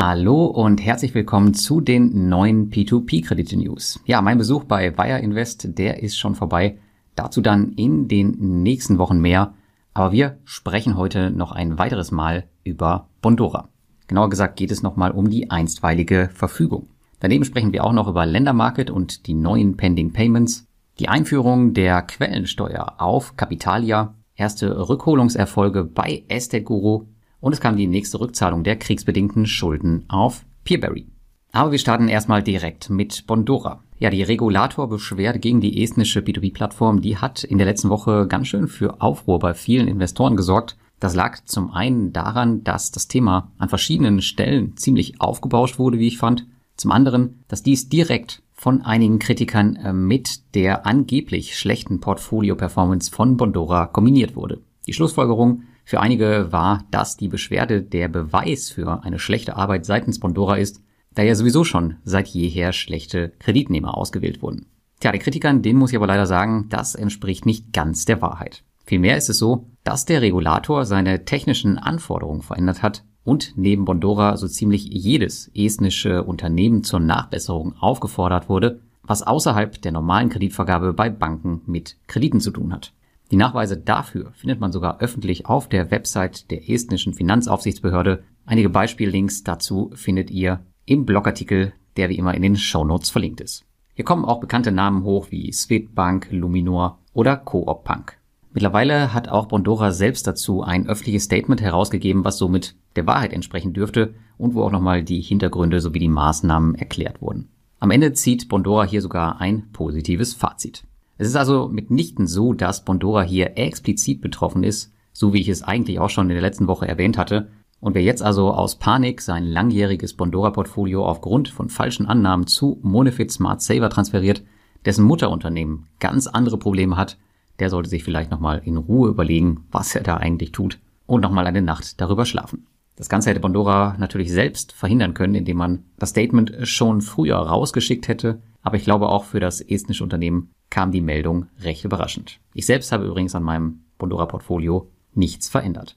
Hallo und herzlich willkommen zu den neuen P2P-Kredite-News. Ja, mein Besuch bei Wire Invest, der ist schon vorbei. Dazu dann in den nächsten Wochen mehr. Aber wir sprechen heute noch ein weiteres Mal über Bondora. Genauer gesagt geht es nochmal um die einstweilige Verfügung. Daneben sprechen wir auch noch über Ländermarket und die neuen Pending Payments, die Einführung der Quellensteuer auf Capitalia, erste Rückholungserfolge bei Estate Guru und es kam die nächste Rückzahlung der kriegsbedingten Schulden auf Peerberry. Aber wir starten erstmal direkt mit Bondora. Ja, die Regulatorbeschwerde gegen die estnische B2B-Plattform, die hat in der letzten Woche ganz schön für Aufruhr bei vielen Investoren gesorgt. Das lag zum einen daran, dass das Thema an verschiedenen Stellen ziemlich aufgebauscht wurde, wie ich fand. Zum anderen, dass dies direkt von einigen Kritikern äh, mit der angeblich schlechten Portfolio-Performance von Bondora kombiniert wurde. Die Schlussfolgerung für einige war, dass die Beschwerde der Beweis für eine schlechte Arbeit seitens Bondora ist, da ja sowieso schon seit jeher schlechte Kreditnehmer ausgewählt wurden. Tja, den Kritikern, denen muss ich aber leider sagen, das entspricht nicht ganz der Wahrheit. Vielmehr ist es so, dass der Regulator seine technischen Anforderungen verändert hat und neben Bondora so ziemlich jedes estnische Unternehmen zur Nachbesserung aufgefordert wurde, was außerhalb der normalen Kreditvergabe bei Banken mit Krediten zu tun hat. Die Nachweise dafür findet man sogar öffentlich auf der Website der estnischen Finanzaufsichtsbehörde. Einige Beispiellinks dazu findet ihr im Blogartikel, der wie immer in den Shownotes verlinkt ist. Hier kommen auch bekannte Namen hoch wie Swedbank, Luminor oder Coop Punk. Mittlerweile hat auch Bondora selbst dazu ein öffentliches Statement herausgegeben, was somit der Wahrheit entsprechen dürfte und wo auch nochmal die Hintergründe sowie die Maßnahmen erklärt wurden. Am Ende zieht Bondora hier sogar ein positives Fazit. Es ist also mitnichten so, dass Bondora hier explizit betroffen ist, so wie ich es eigentlich auch schon in der letzten Woche erwähnt hatte. Und wer jetzt also aus Panik sein langjähriges Bondora-Portfolio aufgrund von falschen Annahmen zu Monefit Smart Saver transferiert, dessen Mutterunternehmen ganz andere Probleme hat, der sollte sich vielleicht nochmal in Ruhe überlegen, was er da eigentlich tut und nochmal eine Nacht darüber schlafen. Das Ganze hätte Bondora natürlich selbst verhindern können, indem man das Statement schon früher rausgeschickt hätte. Aber ich glaube auch für das estnische Unternehmen kam die Meldung recht überraschend. Ich selbst habe übrigens an meinem Bondora-Portfolio nichts verändert.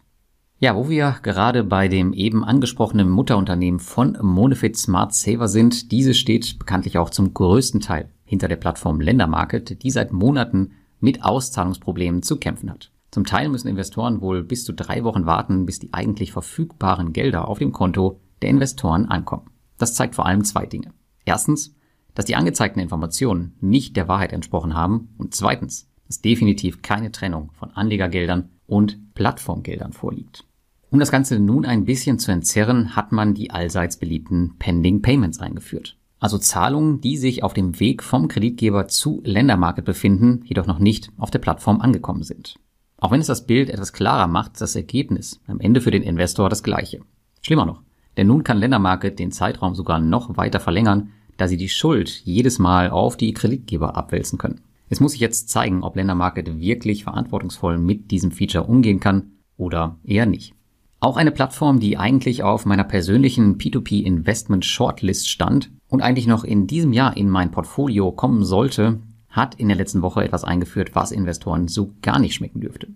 Ja, wo wir gerade bei dem eben angesprochenen Mutterunternehmen von Monefit Smart Saver sind, diese steht bekanntlich auch zum größten Teil hinter der Plattform Ländermarket, die seit Monaten mit Auszahlungsproblemen zu kämpfen hat. Zum Teil müssen Investoren wohl bis zu drei Wochen warten, bis die eigentlich verfügbaren Gelder auf dem Konto der Investoren ankommen. Das zeigt vor allem zwei Dinge. Erstens, dass die angezeigten Informationen nicht der Wahrheit entsprochen haben und zweitens, dass definitiv keine Trennung von Anlegergeldern und Plattformgeldern vorliegt. Um das Ganze nun ein bisschen zu entzerren, hat man die allseits beliebten Pending Payments eingeführt. Also Zahlungen, die sich auf dem Weg vom Kreditgeber zu Ländermarket befinden, jedoch noch nicht auf der Plattform angekommen sind. Auch wenn es das Bild etwas klarer macht, das Ergebnis am Ende für den Investor das gleiche. Schlimmer noch, denn nun kann Ländermarket den Zeitraum sogar noch weiter verlängern, da sie die Schuld jedes Mal auf die Kreditgeber abwälzen können. Es muss sich jetzt zeigen, ob Ländermarket wirklich verantwortungsvoll mit diesem Feature umgehen kann oder eher nicht. Auch eine Plattform, die eigentlich auf meiner persönlichen P2P Investment Shortlist stand und eigentlich noch in diesem Jahr in mein Portfolio kommen sollte, hat in der letzten Woche etwas eingeführt, was Investoren so gar nicht schmecken dürfte.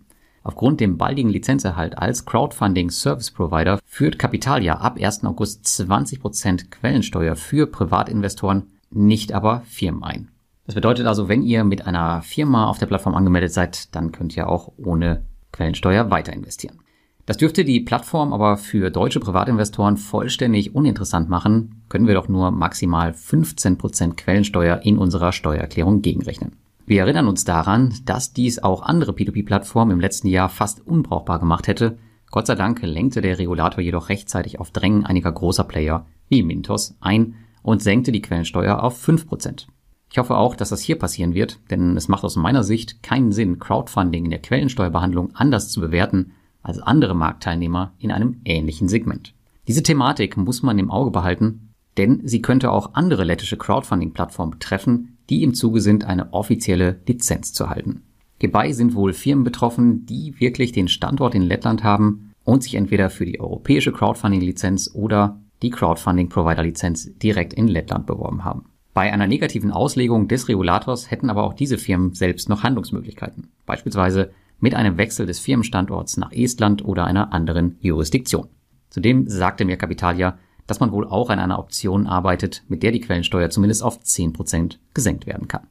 Aufgrund dem baldigen Lizenzerhalt als Crowdfunding Service Provider führt Capitalia ab 1. August 20% Quellensteuer für Privatinvestoren, nicht aber Firmen ein. Das bedeutet also, wenn ihr mit einer Firma auf der Plattform angemeldet seid, dann könnt ihr auch ohne Quellensteuer weiter investieren. Das dürfte die Plattform aber für deutsche Privatinvestoren vollständig uninteressant machen, können wir doch nur maximal 15% Quellensteuer in unserer Steuererklärung gegenrechnen. Wir erinnern uns daran, dass dies auch andere P2P-Plattformen im letzten Jahr fast unbrauchbar gemacht hätte. Gott sei Dank lenkte der Regulator jedoch rechtzeitig auf Drängen einiger großer Player wie Mintos ein und senkte die Quellensteuer auf 5%. Ich hoffe auch, dass das hier passieren wird, denn es macht aus meiner Sicht keinen Sinn, Crowdfunding in der Quellensteuerbehandlung anders zu bewerten als andere Marktteilnehmer in einem ähnlichen Segment. Diese Thematik muss man im Auge behalten, denn sie könnte auch andere lettische Crowdfunding-Plattformen betreffen, die im Zuge sind, eine offizielle Lizenz zu halten. Hierbei sind wohl Firmen betroffen, die wirklich den Standort in Lettland haben und sich entweder für die europäische Crowdfunding-Lizenz oder die Crowdfunding-Provider-Lizenz direkt in Lettland beworben haben. Bei einer negativen Auslegung des Regulators hätten aber auch diese Firmen selbst noch Handlungsmöglichkeiten, beispielsweise mit einem Wechsel des Firmenstandorts nach Estland oder einer anderen Jurisdiktion. Zudem sagte mir Capitalia, dass man wohl auch an einer Option arbeitet, mit der die Quellensteuer zumindest auf 10% gesenkt werden kann.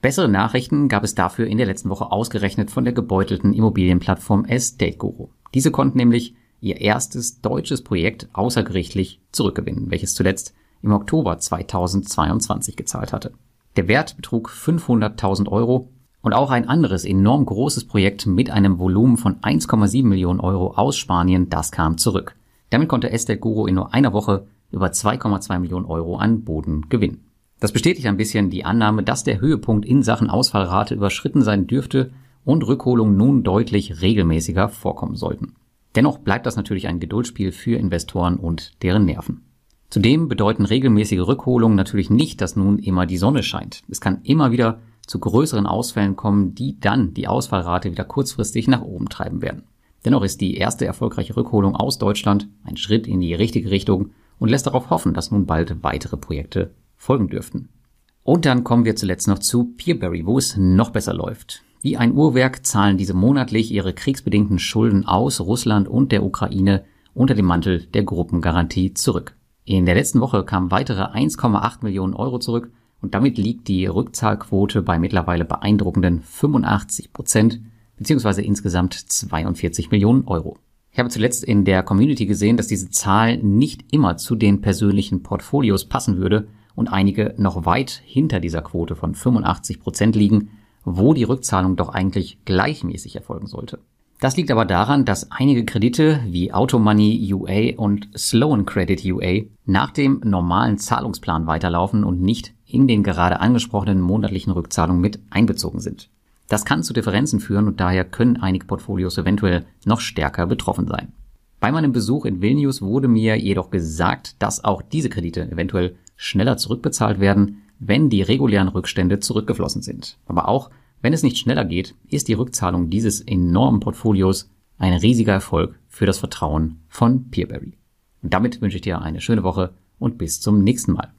Bessere Nachrichten gab es dafür in der letzten Woche ausgerechnet von der gebeutelten Immobilienplattform Estate Guru. Diese konnten nämlich ihr erstes deutsches Projekt außergerichtlich zurückgewinnen, welches zuletzt im Oktober 2022 gezahlt hatte. Der Wert betrug 500.000 Euro und auch ein anderes enorm großes Projekt mit einem Volumen von 1,7 Millionen Euro aus Spanien, das kam zurück. Damit konnte Estate Guru in nur einer Woche über 2,2 Millionen Euro an Boden gewinnen. Das bestätigt ein bisschen die Annahme, dass der Höhepunkt in Sachen Ausfallrate überschritten sein dürfte und Rückholungen nun deutlich regelmäßiger vorkommen sollten. Dennoch bleibt das natürlich ein Geduldsspiel für Investoren und deren Nerven. Zudem bedeuten regelmäßige Rückholungen natürlich nicht, dass nun immer die Sonne scheint. Es kann immer wieder zu größeren Ausfällen kommen, die dann die Ausfallrate wieder kurzfristig nach oben treiben werden. Dennoch ist die erste erfolgreiche Rückholung aus Deutschland ein Schritt in die richtige Richtung und lässt darauf hoffen, dass nun bald weitere Projekte folgen dürften. Und dann kommen wir zuletzt noch zu Peerberry, wo es noch besser läuft. Wie ein Uhrwerk zahlen diese monatlich ihre kriegsbedingten Schulden aus Russland und der Ukraine unter dem Mantel der Gruppengarantie zurück. In der letzten Woche kamen weitere 1,8 Millionen Euro zurück und damit liegt die Rückzahlquote bei mittlerweile beeindruckenden 85 Prozent beziehungsweise insgesamt 42 Millionen Euro. Ich habe zuletzt in der Community gesehen, dass diese Zahl nicht immer zu den persönlichen Portfolios passen würde und einige noch weit hinter dieser Quote von 85 Prozent liegen, wo die Rückzahlung doch eigentlich gleichmäßig erfolgen sollte. Das liegt aber daran, dass einige Kredite wie Automoney UA und Sloan Credit UA nach dem normalen Zahlungsplan weiterlaufen und nicht in den gerade angesprochenen monatlichen Rückzahlungen mit einbezogen sind. Das kann zu Differenzen führen und daher können einige Portfolios eventuell noch stärker betroffen sein. Bei meinem Besuch in Vilnius wurde mir jedoch gesagt, dass auch diese Kredite eventuell schneller zurückbezahlt werden, wenn die regulären Rückstände zurückgeflossen sind. Aber auch wenn es nicht schneller geht, ist die Rückzahlung dieses enormen Portfolios ein riesiger Erfolg für das Vertrauen von Peerberry. Und damit wünsche ich dir eine schöne Woche und bis zum nächsten Mal.